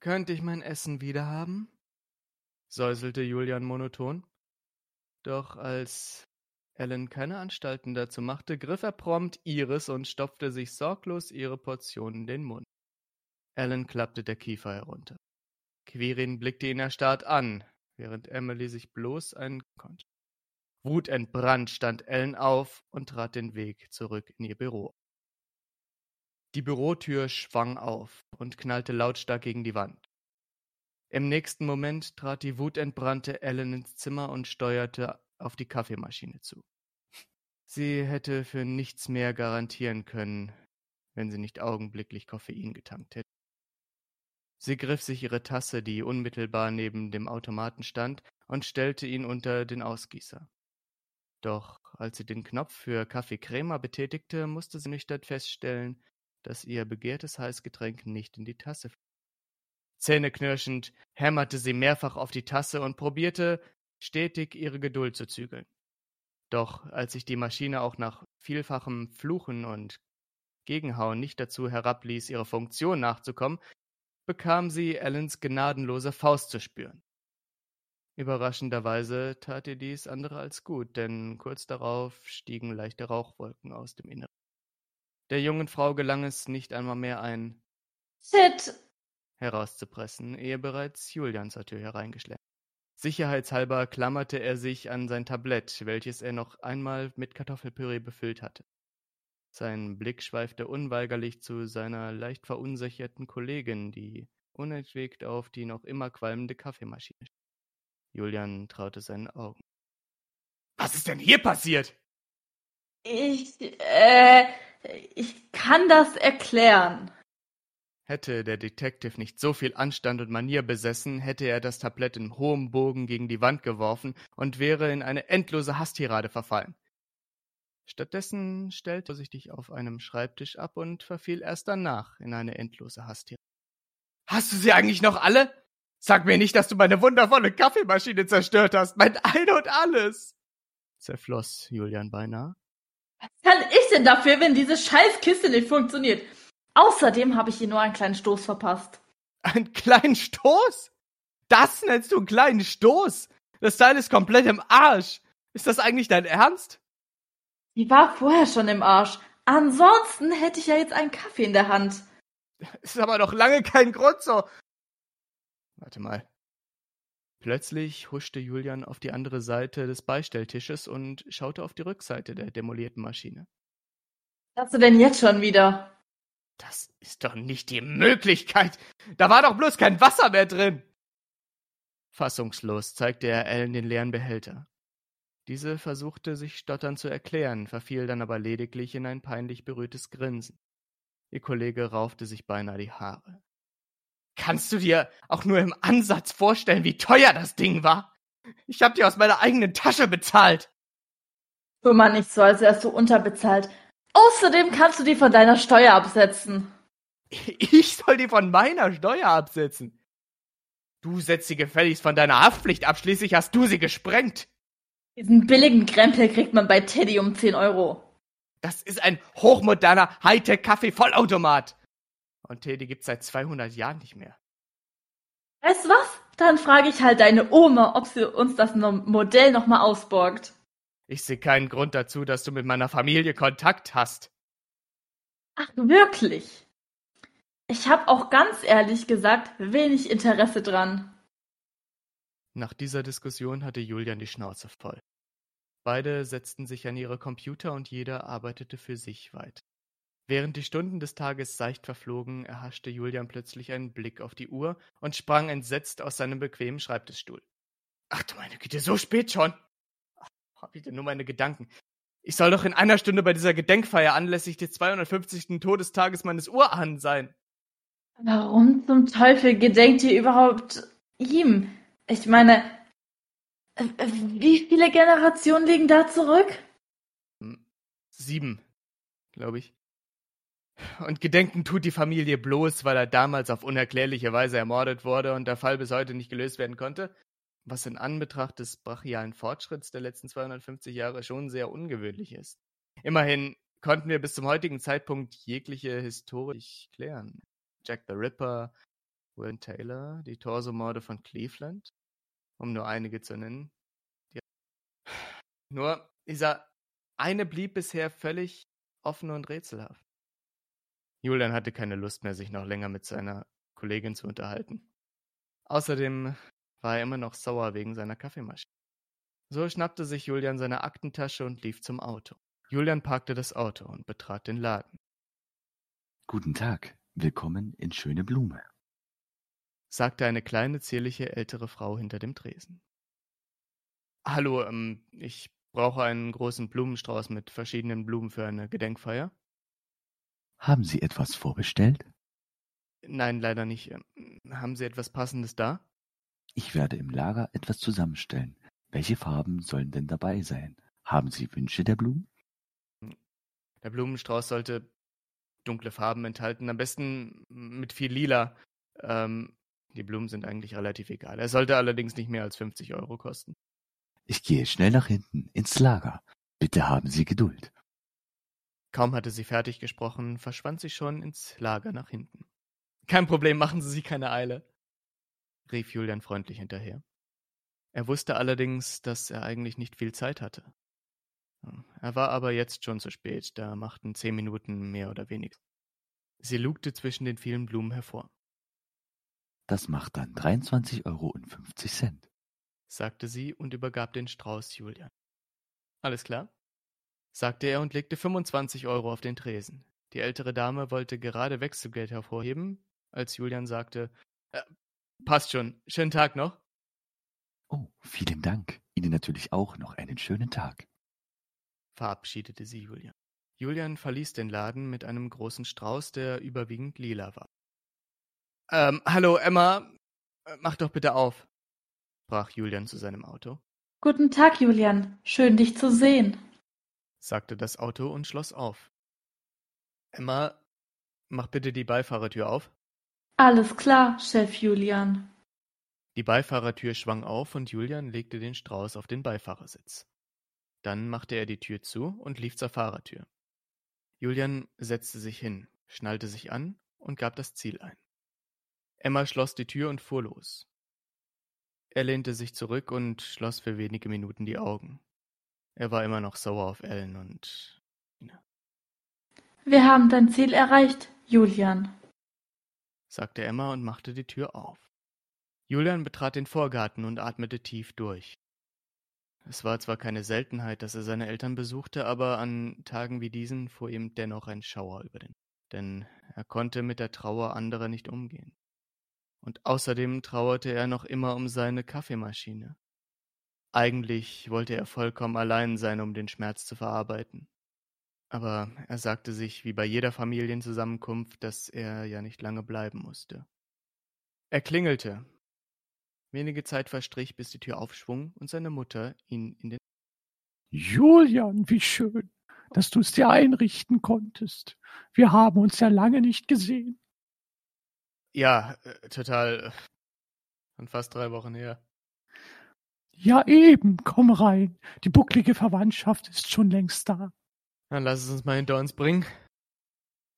Könnte ich mein Essen wiederhaben? säuselte Julian monoton. Doch als Ellen keine Anstalten dazu machte, griff er prompt ihres und stopfte sich sorglos ihre Portion in den Mund. Ellen klappte der Kiefer herunter. Quirin blickte ihn erstarrt an, während Emily sich bloß einen konnte. Wutentbrannt stand Ellen auf und trat den Weg zurück in ihr Büro. Die Bürotür schwang auf und knallte lautstark gegen die Wand. Im nächsten Moment trat die wutentbrannte Ellen ins Zimmer und steuerte auf die Kaffeemaschine zu. Sie hätte für nichts mehr garantieren können, wenn sie nicht augenblicklich Koffein getankt hätte. Sie griff sich ihre Tasse, die unmittelbar neben dem Automaten stand, und stellte ihn unter den Ausgießer. Doch als sie den Knopf für Kaffee betätigte, musste sie nüchtern feststellen, dass ihr begehrtes Heißgetränk nicht in die Tasse fiel. Zähneknirschend hämmerte sie mehrfach auf die Tasse und probierte stetig ihre Geduld zu zügeln. Doch als sich die Maschine auch nach vielfachem Fluchen und Gegenhauen nicht dazu herabließ, ihrer Funktion nachzukommen, bekam sie Allens gnadenlose Faust zu spüren. Überraschenderweise tat ihr dies andere als gut, denn kurz darauf stiegen leichte Rauchwolken aus dem Inneren. Der jungen Frau gelang es nicht einmal mehr ein Shit! herauszupressen, ehe bereits Julian zur Tür hereingeschleppt. Sicherheitshalber klammerte er sich an sein Tablett, welches er noch einmal mit Kartoffelpüree befüllt hatte. Sein Blick schweifte unweigerlich zu seiner leicht verunsicherten Kollegin, die unentwegt auf die noch immer qualmende Kaffeemaschine Julian traute seinen Augen. Was ist denn hier passiert? Ich, äh, ich kann das erklären. Hätte der Detective nicht so viel Anstand und Manier besessen, hätte er das Tablett in hohem Bogen gegen die Wand geworfen und wäre in eine endlose Hasstirade verfallen. Stattdessen stellte er sich auf einem Schreibtisch ab und verfiel erst danach in eine endlose Hasstirade. Hast du sie eigentlich noch alle? Sag mir nicht, dass du meine wundervolle Kaffeemaschine zerstört hast. Mein Ein und alles. Zerfloss Julian beinahe. Was kann ich denn dafür, wenn diese Scheißkiste nicht funktioniert? Außerdem habe ich ihr nur einen kleinen Stoß verpasst. Einen kleinen Stoß? Das nennst du einen kleinen Stoß? Das Teil ist komplett im Arsch. Ist das eigentlich dein Ernst? Die war vorher schon im Arsch. Ansonsten hätte ich ja jetzt einen Kaffee in der Hand. Ist aber noch lange kein Grund so. Warte mal. Plötzlich huschte Julian auf die andere Seite des Beistelltisches und schaute auf die Rückseite der demolierten Maschine. Was hast du denn jetzt schon wieder? Das ist doch nicht die Möglichkeit. Da war doch bloß kein Wasser mehr drin. Fassungslos zeigte er Ellen den leeren Behälter. Diese versuchte sich stotternd zu erklären, verfiel dann aber lediglich in ein peinlich berührtes Grinsen. Ihr Kollege raufte sich beinahe die Haare. Kannst du dir auch nur im Ansatz vorstellen, wie teuer das Ding war? Ich hab dir aus meiner eigenen Tasche bezahlt. Tu mal nicht so, als wärst du unterbezahlt. Außerdem kannst du die von deiner Steuer absetzen. Ich soll die von meiner Steuer absetzen? Du setzt sie gefälligst von deiner Haftpflicht ab, schließlich hast du sie gesprengt. Diesen billigen Krempel kriegt man bei Teddy um 10 Euro. Das ist ein hochmoderner Hightech-Kaffee-Vollautomat. Und Teddy gibt's seit 200 Jahren nicht mehr. Weißt du was? Dann frage ich halt deine Oma, ob sie uns das Modell nochmal ausborgt. Ich sehe keinen Grund dazu, dass du mit meiner Familie Kontakt hast. Ach, wirklich? Ich habe auch ganz ehrlich gesagt wenig Interesse dran. Nach dieser Diskussion hatte Julian die Schnauze voll. Beide setzten sich an ihre Computer und jeder arbeitete für sich weit. Während die Stunden des Tages seicht verflogen, erhaschte Julian plötzlich einen Blick auf die Uhr und sprang entsetzt aus seinem bequemen Schreibtischstuhl. Ach du meine Güte, so spät schon! Ach, hab ich denn nur meine Gedanken? Ich soll doch in einer Stunde bei dieser Gedenkfeier anlässlich des 250. Todestages meines Urahnen sein. Warum zum Teufel gedenkt ihr überhaupt ihm? Ich meine, äh, wie viele Generationen liegen da zurück? Hm, sieben, glaube ich. Und gedenken tut die Familie bloß, weil er damals auf unerklärliche Weise ermordet wurde und der Fall bis heute nicht gelöst werden konnte, was in Anbetracht des brachialen Fortschritts der letzten 250 Jahre schon sehr ungewöhnlich ist. Immerhin konnten wir bis zum heutigen Zeitpunkt jegliche Historie klären. Jack the Ripper, Will Taylor, die Torsomorde von Cleveland, um nur einige zu nennen. Die nur dieser eine blieb bisher völlig offen und rätselhaft. Julian hatte keine Lust mehr, sich noch länger mit seiner Kollegin zu unterhalten. Außerdem war er immer noch sauer wegen seiner Kaffeemaschine. So schnappte sich Julian seine Aktentasche und lief zum Auto. Julian parkte das Auto und betrat den Laden. Guten Tag, willkommen in Schöne Blume, sagte eine kleine, zierliche ältere Frau hinter dem Tresen. Hallo, ähm, ich brauche einen großen Blumenstrauß mit verschiedenen Blumen für eine Gedenkfeier. Haben Sie etwas vorbestellt? Nein, leider nicht. Ähm, haben Sie etwas Passendes da? Ich werde im Lager etwas zusammenstellen. Welche Farben sollen denn dabei sein? Haben Sie Wünsche der Blumen? Der Blumenstrauß sollte dunkle Farben enthalten, am besten mit viel Lila. Ähm, die Blumen sind eigentlich relativ egal. Er sollte allerdings nicht mehr als 50 Euro kosten. Ich gehe schnell nach hinten, ins Lager. Bitte haben Sie Geduld. Kaum hatte sie fertig gesprochen, verschwand sie schon ins Lager nach hinten. Kein Problem, machen Sie sich keine Eile, rief Julian freundlich hinterher. Er wusste allerdings, dass er eigentlich nicht viel Zeit hatte. Er war aber jetzt schon zu spät, da machten zehn Minuten mehr oder weniger. Sie lugte zwischen den vielen Blumen hervor. Das macht dann 23,50 Euro, sagte sie und übergab den Strauß Julian. Alles klar? sagte er und legte 25 Euro auf den Tresen. Die ältere Dame wollte gerade Wechselgeld hervorheben, als Julian sagte, äh, passt schon, schönen Tag noch. Oh, vielen Dank. Ihnen natürlich auch noch einen schönen Tag. Verabschiedete sie Julian. Julian verließ den Laden mit einem großen Strauß, der überwiegend lila war. Ähm, hallo Emma, äh, mach doch bitte auf, sprach Julian zu seinem Auto. Guten Tag, Julian. Schön, dich zu sehen, sagte das Auto und schloss auf. Emma, mach bitte die Beifahrertür auf. Alles klar, Chef Julian. Die Beifahrertür schwang auf und Julian legte den Strauß auf den Beifahrersitz. Dann machte er die Tür zu und lief zur Fahrertür. Julian setzte sich hin, schnallte sich an und gab das Ziel ein. Emma schloss die Tür und fuhr los. Er lehnte sich zurück und schloss für wenige Minuten die Augen. Er war immer noch sauer auf Ellen und. Wir haben dein Ziel erreicht, Julian, sagte Emma und machte die Tür auf. Julian betrat den Vorgarten und atmete tief durch. Es war zwar keine Seltenheit, dass er seine Eltern besuchte, aber an Tagen wie diesen fuhr ihm dennoch ein Schauer über den, denn er konnte mit der Trauer anderer nicht umgehen. Und außerdem trauerte er noch immer um seine Kaffeemaschine. Eigentlich wollte er vollkommen allein sein, um den Schmerz zu verarbeiten. Aber er sagte sich, wie bei jeder Familienzusammenkunft, dass er ja nicht lange bleiben musste. Er klingelte, Wenige Zeit verstrich, bis die Tür aufschwung und seine Mutter ihn in den Julian, wie schön, dass du es dir einrichten konntest. Wir haben uns ja lange nicht gesehen. Ja, äh, total. Schon fast drei Wochen her. Ja, eben, komm rein. Die bucklige Verwandtschaft ist schon längst da. Dann lass es uns mal hinter uns bringen.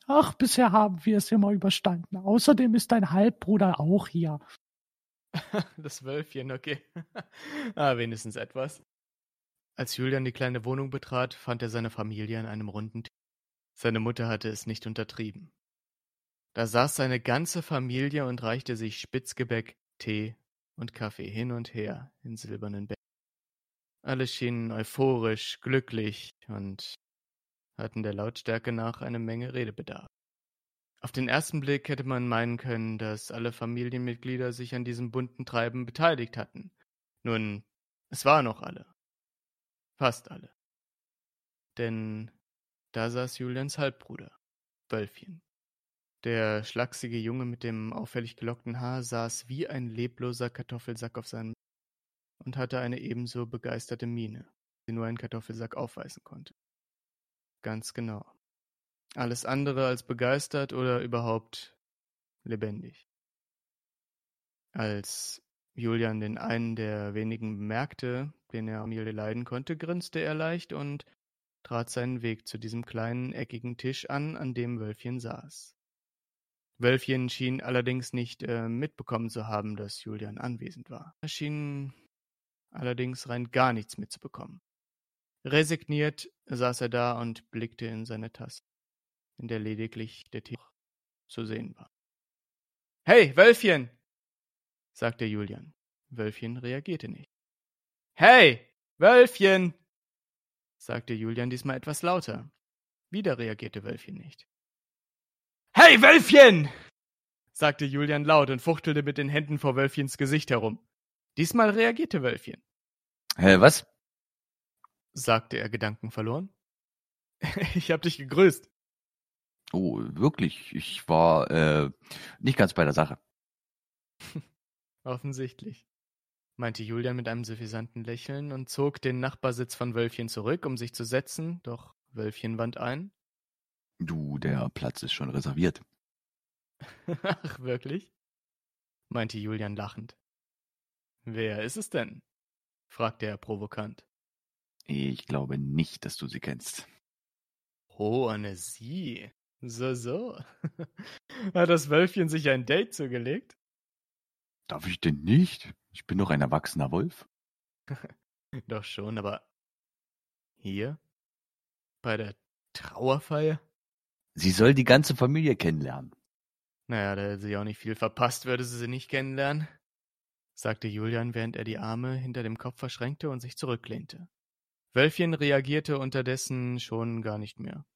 Ach, bisher haben wir es immer überstanden. Außerdem ist dein Halbbruder auch hier. Das Wölfchen, okay. ah, wenigstens etwas. Als Julian die kleine Wohnung betrat, fand er seine Familie an einem runden Tisch. Seine Mutter hatte es nicht untertrieben. Da saß seine ganze Familie und reichte sich Spitzgebäck, Tee und Kaffee hin und her in silbernen Becken. Alle schienen euphorisch, glücklich und hatten der Lautstärke nach eine Menge Redebedarf. Auf den ersten Blick hätte man meinen können, dass alle Familienmitglieder sich an diesem bunten Treiben beteiligt hatten. Nun, es waren noch alle. Fast alle. Denn da saß Julians Halbbruder, Wölfchen. Der schlachsige Junge mit dem auffällig gelockten Haar saß wie ein lebloser Kartoffelsack auf seinem und hatte eine ebenso begeisterte Miene, die nur ein Kartoffelsack aufweisen konnte. Ganz genau. Alles andere als begeistert oder überhaupt lebendig. Als Julian den einen der wenigen bemerkte, den er Amelie leiden konnte, grinste er leicht und trat seinen Weg zu diesem kleinen, eckigen Tisch an, an dem Wölfchen saß. Wölfchen schien allerdings nicht äh, mitbekommen zu haben, dass Julian anwesend war. Er schien allerdings rein gar nichts mitzubekommen. Resigniert saß er da und blickte in seine Tasse in der lediglich der Tee zu sehen war. Hey, Wölfchen! sagte Julian. Wölfchen reagierte nicht. Hey, Wölfchen! sagte Julian diesmal etwas lauter. Wieder reagierte Wölfchen nicht. Hey, Wölfchen! sagte Julian laut und fuchtelte mit den Händen vor Wölfchens Gesicht herum. Diesmal reagierte Wölfchen. Hä, was? Sagte er gedankenverloren. ich hab dich gegrüßt. Oh, wirklich? Ich war äh, nicht ganz bei der Sache. Offensichtlich, meinte Julian mit einem suffisanten Lächeln und zog den Nachbarsitz von Wölfchen zurück, um sich zu setzen, doch Wölfchen wand ein. Du, der Platz ist schon reserviert. Ach, wirklich? meinte Julian lachend. Wer ist es denn? fragte er provokant. Ich glaube nicht, dass du sie kennst. Oh, eine Sie, So, so. Hat das Wölfchen sich ein Date zugelegt? Darf ich denn nicht? Ich bin doch ein erwachsener Wolf. Doch schon, aber hier? Bei der Trauerfeier? Sie soll die ganze Familie kennenlernen. Naja, da hätte sie auch nicht viel verpasst, würde sie sie nicht kennenlernen, sagte Julian, während er die Arme hinter dem Kopf verschränkte und sich zurücklehnte. Wölfchen reagierte unterdessen schon gar nicht mehr.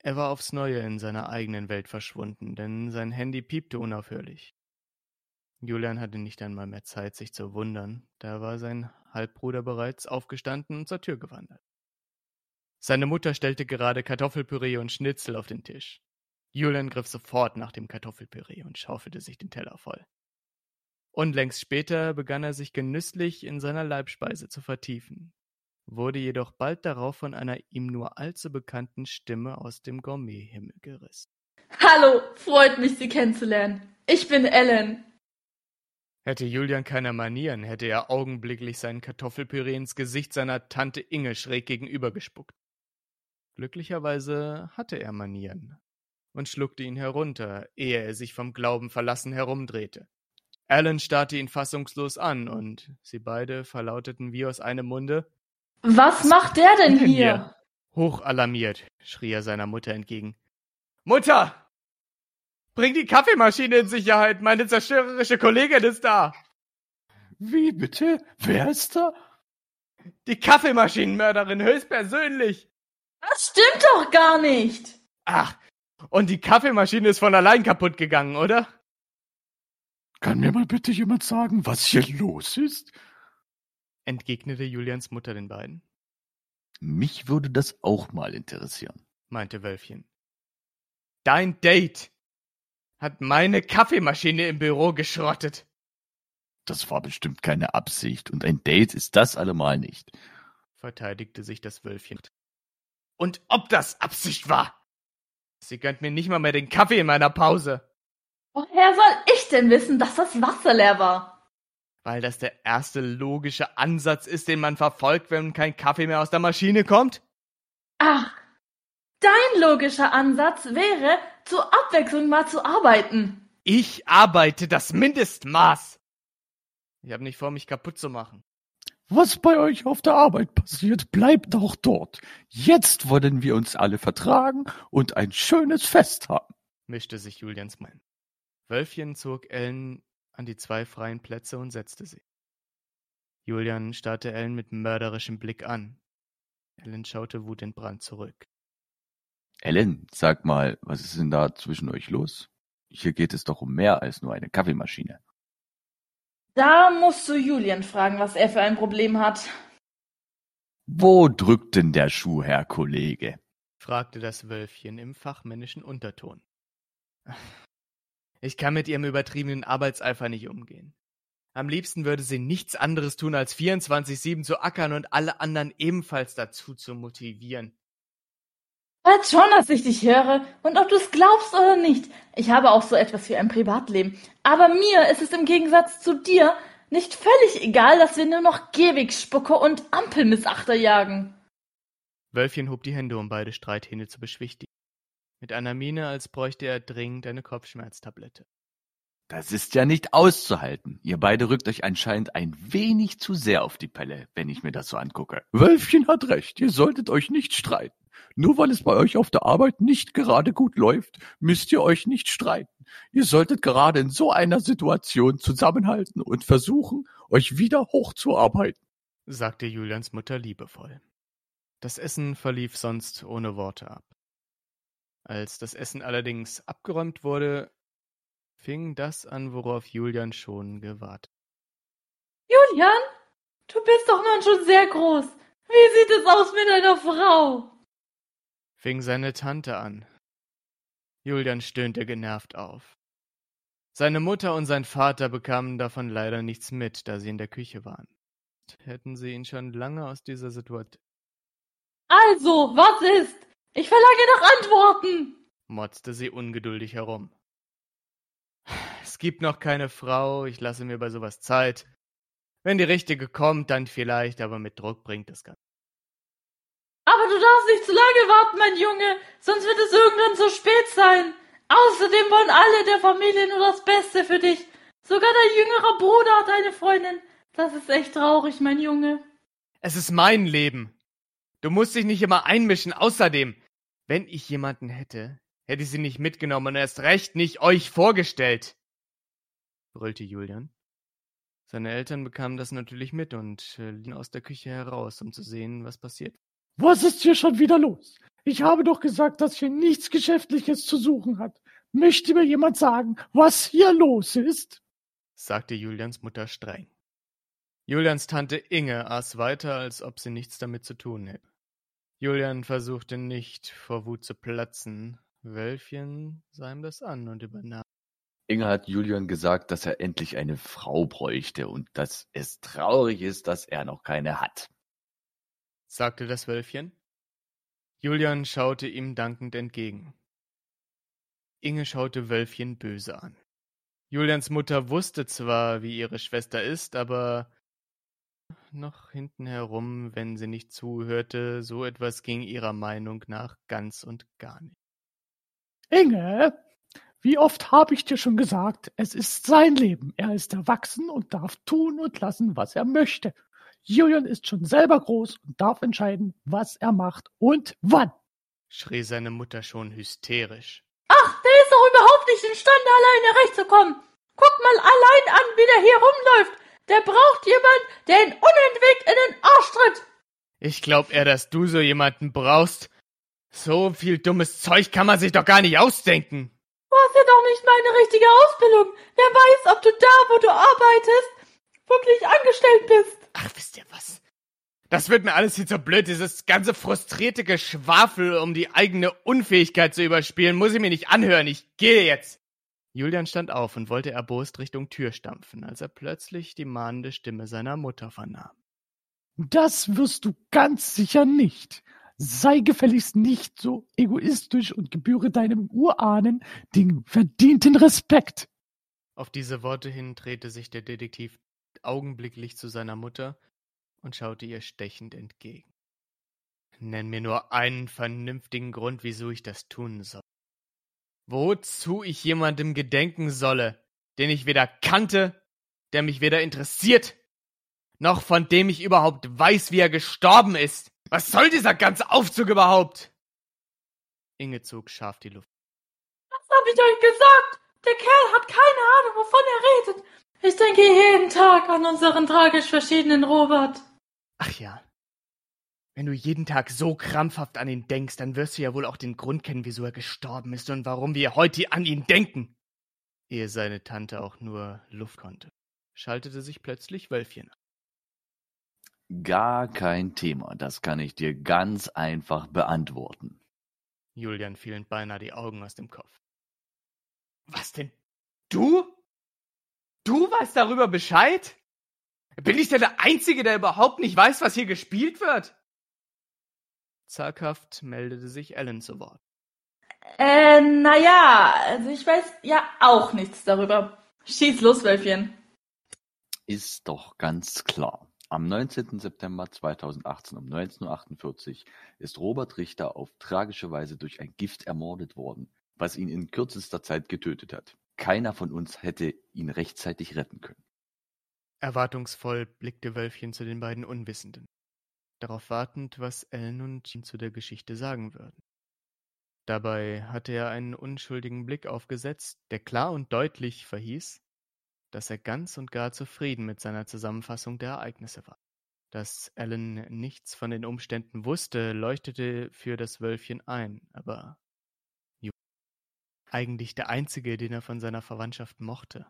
Er war aufs Neue in seiner eigenen Welt verschwunden, denn sein Handy piepte unaufhörlich. Julian hatte nicht einmal mehr Zeit, sich zu wundern, da war sein Halbbruder bereits aufgestanden und zur Tür gewandert. Seine Mutter stellte gerade Kartoffelpüree und Schnitzel auf den Tisch. Julian griff sofort nach dem Kartoffelpüree und schaufelte sich den Teller voll. Unlängst später begann er sich genüsslich in seiner Leibspeise zu vertiefen, wurde jedoch bald darauf von einer ihm nur allzu bekannten Stimme aus dem Gourmethimmel gerissen. Hallo, freut mich, Sie kennenzulernen. Ich bin Ellen. Hätte Julian keine Manieren, hätte er augenblicklich seinen Kartoffelpüree ins Gesicht seiner Tante Inge schräg gegenüber gespuckt. Glücklicherweise hatte er Manieren und schluckte ihn herunter, ehe er sich vom Glauben verlassen herumdrehte. Alan starrte ihn fassungslos an, und sie beide verlauteten wie aus einem Munde Was macht der denn denn hier? Hochalarmiert schrie er seiner Mutter entgegen. Mutter! Bring die Kaffeemaschine in Sicherheit, meine zerstörerische Kollegin ist da! Wie bitte? Wer ist da? Die Kaffeemaschinenmörderin höchstpersönlich! Das stimmt doch gar nicht. Ach, und die Kaffeemaschine ist von allein kaputt gegangen, oder? Kann mir mal bitte jemand sagen, was hier los ist? Entgegnete Julians Mutter den beiden, Mich würde das auch mal interessieren. meinte Wölfchen. Dein Date hat meine Kaffeemaschine im Büro geschrottet. Das war bestimmt keine Absicht und ein Date ist das allemal nicht. verteidigte sich das Wölfchen. Und ob das Absicht war? Sie gönnt mir nicht mal mehr den Kaffee in meiner Pause, Woher soll ich denn wissen, dass das Wasser leer war? Weil das der erste logische Ansatz ist, den man verfolgt, wenn kein Kaffee mehr aus der Maschine kommt. Ach, dein logischer Ansatz wäre, zur Abwechslung mal zu arbeiten. Ich arbeite das Mindestmaß. Ich habe nicht vor, mich kaputt zu machen. Was bei euch auf der Arbeit passiert, bleibt auch dort. Jetzt wollen wir uns alle vertragen und ein schönes Fest haben. mischte sich Julians Mann. Wölfchen zog Ellen an die zwei freien Plätze und setzte sie. Julian starrte Ellen mit mörderischem Blick an. Ellen schaute wutentbrannt zurück. Ellen, sag mal, was ist denn da zwischen euch los? Hier geht es doch um mehr als nur eine Kaffeemaschine. Da musst du Julian fragen, was er für ein Problem hat. Wo drückt denn der Schuh, Herr Kollege? fragte das Wölfchen im fachmännischen Unterton. Ich kann mit ihrem übertriebenen Arbeitseifer nicht umgehen. Am liebsten würde sie nichts anderes tun, als 24-7 zu ackern und alle anderen ebenfalls dazu zu motivieren. Weiß schon, dass ich dich höre und ob du es glaubst oder nicht. Ich habe auch so etwas wie ein Privatleben. Aber mir ist es im Gegensatz zu dir nicht völlig egal, dass wir nur noch Gehwegspucke und Ampelmissachter jagen. Wölfchen hob die Hände, um beide Streithähne zu beschwichtigen. Mit einer Miene, als bräuchte er dringend eine Kopfschmerztablette. Das ist ja nicht auszuhalten. Ihr beide rückt euch anscheinend ein wenig zu sehr auf die Pelle, wenn ich mir das so angucke. Wölfchen hat recht, ihr solltet euch nicht streiten. Nur weil es bei euch auf der Arbeit nicht gerade gut läuft, müsst ihr euch nicht streiten. Ihr solltet gerade in so einer Situation zusammenhalten und versuchen, euch wieder hochzuarbeiten. sagte Julians Mutter liebevoll. Das Essen verlief sonst ohne Worte ab. Als das Essen allerdings abgeräumt wurde, fing das an, worauf Julian schon gewartet. Julian, du bist doch nun schon sehr groß. Wie sieht es aus mit deiner Frau? fing seine Tante an. Julian stöhnte genervt auf. Seine Mutter und sein Vater bekamen davon leider nichts mit, da sie in der Küche waren. Hätten sie ihn schon lange aus dieser Situation Also, was ist? Ich verlange nach Antworten. motzte sie ungeduldig herum. Es gibt noch keine Frau, ich lasse mir bei sowas Zeit. Wenn die richtige kommt, dann vielleicht, aber mit Druck bringt das Ganze. Aber Aber du darfst nicht zu lange warten, mein Junge, sonst wird es irgendwann zu spät sein. Außerdem wollen alle der Familie nur das Beste für dich. Sogar dein jüngerer Bruder hat eine Freundin. Das ist echt traurig, mein Junge. Es ist mein Leben. Du musst dich nicht immer einmischen. Außerdem, wenn ich jemanden hätte, hätte ich sie nicht mitgenommen und erst recht nicht euch vorgestellt, brüllte Julian. Seine Eltern bekamen das natürlich mit und äh, liefen aus der Küche heraus, um zu sehen, was passiert. Was ist hier schon wieder los? Ich habe doch gesagt, dass hier nichts Geschäftliches zu suchen hat. Möchte mir jemand sagen, was hier los ist? sagte Julians Mutter streng. Julians Tante Inge aß weiter, als ob sie nichts damit zu tun hätte. Julian versuchte nicht, vor Wut zu platzen. Wölfchen sah ihm das an und übernahm. Inge hat Julian gesagt, dass er endlich eine Frau bräuchte und dass es traurig ist, dass er noch keine hat. sagte das Wölfchen. Julian schaute ihm dankend entgegen. Inge schaute Wölfchen böse an. Julians Mutter wusste zwar, wie ihre Schwester ist, aber noch hinten herum, wenn sie nicht zuhörte, so etwas ging ihrer Meinung nach ganz und gar nicht. Inge, wie oft habe ich dir schon gesagt, es ist sein Leben. Er ist erwachsen und darf tun und lassen, was er möchte. Julian ist schon selber groß und darf entscheiden, was er macht und wann. schrie seine Mutter schon hysterisch. Ach, der ist doch überhaupt nicht imstande, alleine rechtzukommen. Guck mal allein an, wie der hier rumläuft. Der braucht jemand, der ihn unentwegt in den Arsch tritt. Ich glaub eher, dass du so jemanden brauchst. So viel dummes Zeug kann man sich doch gar nicht ausdenken. Du hast ja doch nicht meine richtige Ausbildung. Wer weiß, ob du da, wo du arbeitest, wirklich angestellt bist. Ach, wisst ihr was? Das wird mir alles hier so blöd, dieses ganze frustrierte Geschwafel, um die eigene Unfähigkeit zu überspielen, muss ich mir nicht anhören. Ich gehe jetzt. Julian stand auf und wollte erbost Richtung Tür stampfen, als er plötzlich die mahnende Stimme seiner Mutter vernahm. Das wirst du ganz sicher nicht. Sei gefälligst nicht so egoistisch und gebühre deinem Urahnen den verdienten Respekt. Auf diese Worte hin drehte sich der Detektiv augenblicklich zu seiner Mutter und schaute ihr stechend entgegen. Nenn mir nur einen vernünftigen Grund, wieso ich das tun soll. Wozu ich jemandem gedenken solle, den ich weder kannte, der mich weder interessiert, noch von dem ich überhaupt weiß, wie er gestorben ist. Was soll dieser ganze Aufzug überhaupt? Inge zog scharf die Luft. Was hab ich euch gesagt? Der Kerl hat keine Ahnung, wovon er redet. Ich denke jeden Tag an unseren tragisch verschiedenen Robert. Ach ja. Wenn du jeden Tag so krampfhaft an ihn denkst, dann wirst du ja wohl auch den Grund kennen, wieso er gestorben ist und warum wir heute an ihn denken. Ehe seine Tante auch nur Luft konnte, schaltete sich plötzlich Wölfchen an. Gar kein Thema, das kann ich dir ganz einfach beantworten. Julian fielen beinahe die Augen aus dem Kopf. Was denn? Du? Du weißt darüber Bescheid? Bin ich denn der Einzige, der überhaupt nicht weiß, was hier gespielt wird? Zaghaft meldete sich Ellen zu Wort. Äh, naja, also ich weiß ja auch nichts darüber. Schieß los, Wölfchen. Ist doch ganz klar. Am 19. September 2018 um 19.48 Uhr ist Robert Richter auf tragische Weise durch ein Gift ermordet worden, was ihn in kürzester Zeit getötet hat. Keiner von uns hätte ihn rechtzeitig retten können. Erwartungsvoll blickte Wölfchen zu den beiden Unwissenden, darauf wartend, was Ellen und ihn zu der Geschichte sagen würden. Dabei hatte er einen unschuldigen Blick aufgesetzt, der klar und deutlich verhieß, dass er ganz und gar zufrieden mit seiner Zusammenfassung der Ereignisse war. Dass Ellen nichts von den Umständen wusste, leuchtete für das Wölfchen ein, aber eigentlich der einzige, den er von seiner Verwandtschaft mochte.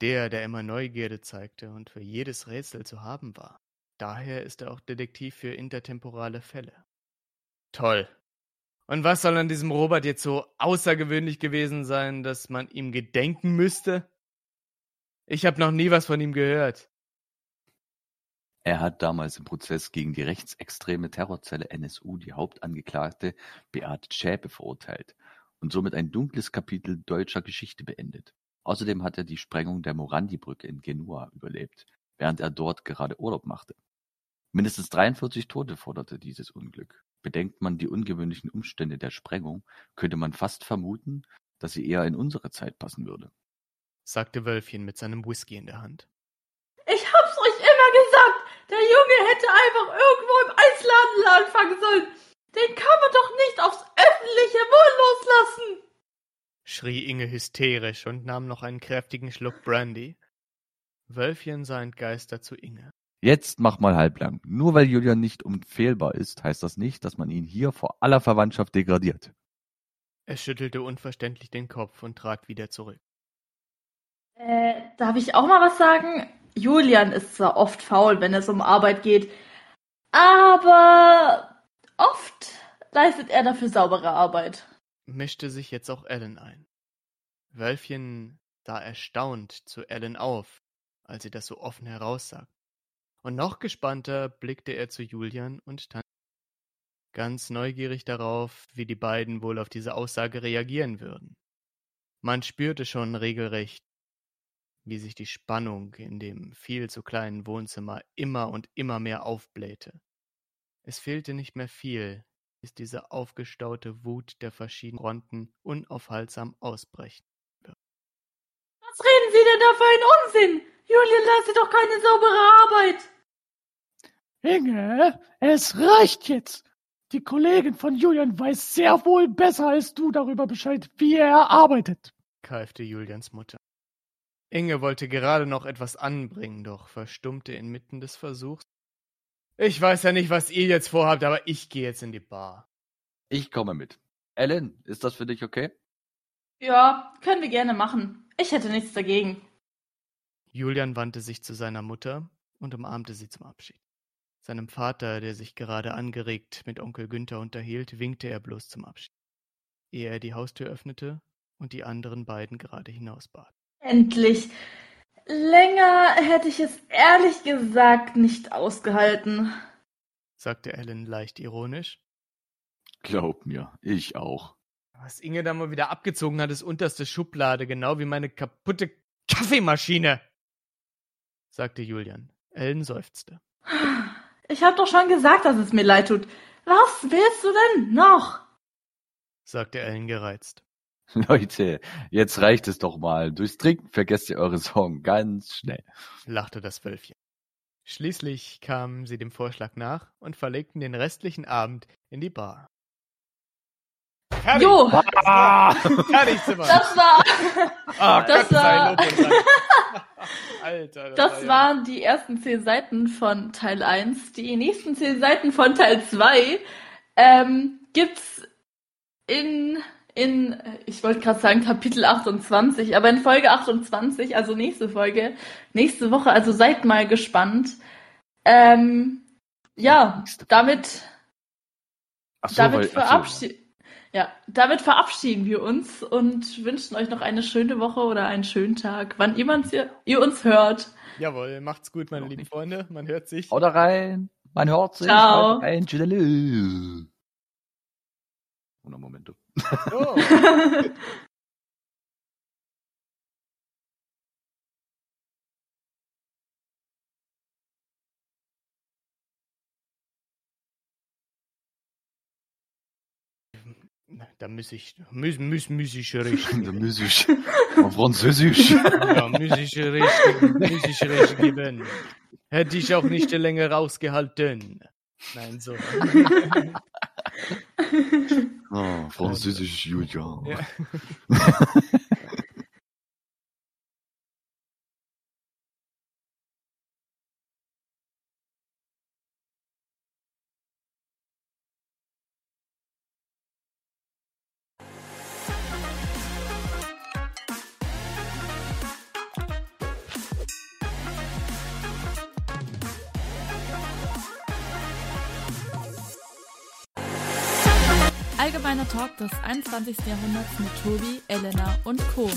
Der, der immer Neugierde zeigte und für jedes Rätsel zu haben war. Daher ist er auch Detektiv für intertemporale Fälle. Toll. Und was soll an diesem Robert jetzt so außergewöhnlich gewesen sein, dass man ihm gedenken müsste? Ich habe noch nie was von ihm gehört. Er hat damals im Prozess gegen die rechtsextreme Terrorzelle NSU die Hauptangeklagte Beate Zschäpe verurteilt und somit ein dunkles Kapitel deutscher Geschichte beendet. Außerdem hat er die Sprengung der Morandi-Brücke in Genua überlebt, während er dort gerade Urlaub machte. Mindestens 43 Tote forderte dieses Unglück. Bedenkt man die ungewöhnlichen Umstände der Sprengung, könnte man fast vermuten, dass sie eher in unsere Zeit passen würde. sagte Wölfchen mit seinem Whisky in der Hand. Ich hab's euch immer gesagt, der Junge hätte einfach irgendwo im Eisladen anfangen sollen. Den kann man doch nicht aufs öffentliche Wohl loslassen. schrie Inge hysterisch und nahm noch einen kräftigen Schluck Brandy. Wölfchen sah entgeistert zu Inge. Jetzt mach mal halblang. Nur weil Julian nicht unfehlbar ist, heißt das nicht, dass man ihn hier vor aller Verwandtschaft degradiert. Er schüttelte unverständlich den Kopf und trat wieder zurück. Äh, darf ich auch mal was sagen? Julian ist zwar oft faul, wenn es um Arbeit geht, aber oft leistet er dafür saubere Arbeit. Mischte sich jetzt auch Ellen ein. Wölfchen sah erstaunt zu Ellen auf, als sie das so offen heraussagte. Und noch gespannter blickte er zu Julian und Tante, ganz neugierig darauf, wie die beiden wohl auf diese Aussage reagieren würden. Man spürte schon regelrecht, wie sich die Spannung in dem viel zu kleinen Wohnzimmer immer und immer mehr aufblähte. Es fehlte nicht mehr viel, bis diese aufgestaute Wut der verschiedenen Fronten unaufhaltsam ausbrechen. Was reden Sie denn da für einen Unsinn? Julian leistet doch keine saubere Arbeit. Inge, es reicht jetzt. Die Kollegin von Julian weiß sehr wohl besser als du darüber Bescheid, wie er arbeitet. keifte Julians Mutter. Inge wollte gerade noch etwas anbringen, doch verstummte inmitten des Versuchs. Ich weiß ja nicht, was ihr jetzt vorhabt, aber ich gehe jetzt in die Bar. Ich komme mit. Ellen, ist das für dich okay? Ja, können wir gerne machen. Ich hätte nichts dagegen. Julian wandte sich zu seiner Mutter und umarmte sie zum Abschied. Seinem Vater, der sich gerade angeregt mit Onkel Günther unterhielt, winkte er bloß zum Abschied, ehe er die Haustür öffnete und die anderen beiden gerade hinausbat. Endlich. Länger hätte ich es ehrlich gesagt nicht ausgehalten. sagte Ellen leicht ironisch. Glaub mir, ich auch. Was Inge da mal wieder abgezogen hat, ist unterste Schublade, genau wie meine kaputte Kaffeemaschine, sagte Julian. Ellen seufzte. Ich hab doch schon gesagt, dass es mir leid tut. Was willst du denn noch? sagte Ellen gereizt. Leute, jetzt reicht es doch mal. Durchs Trinken vergesst ihr eure Sorgen ganz schnell. lachte das Wölfchen. Schließlich kamen sie dem Vorschlag nach und verlegten den restlichen Abend in die Bar. Fertig! Jo, Ah, Fertig, Zimmer! das war, Ah, das Gott war-. Alter, das war ja- waren die ersten zehn Seiten von Teil 1. Die nächsten zehn Seiten von Teil 2 ähm, gibt's in, in, ich wollte gerade sagen Kapitel 28, aber in Folge 28, also nächste Folge, nächste Woche, also seid mal gespannt. Ähm, ja, damit so, damit, verabschieden, ja, damit verabschieden wir uns und wünschen euch noch eine schöne Woche oder einen schönen Tag, wann immer ihr, ihr uns hört. Jawohl, macht's gut, meine lieben nicht. Freunde. Man hört sich. Haut da rein. Man hört sich. Ciao. Haut rein. Tschüss. Una momento. Oh. Da muss ich, muss, muss, muss ich richtig. Der Musisch. Auf Französisch. Ja, muss ich richtig, muss ich richtig geben. Hätte ich auch nicht länger rausgehalten. Nein, so. Oh, Französisch, Julian. Ja. Allgemeiner Talk des 21. Jahrhunderts mit Tobi, Elena und Co.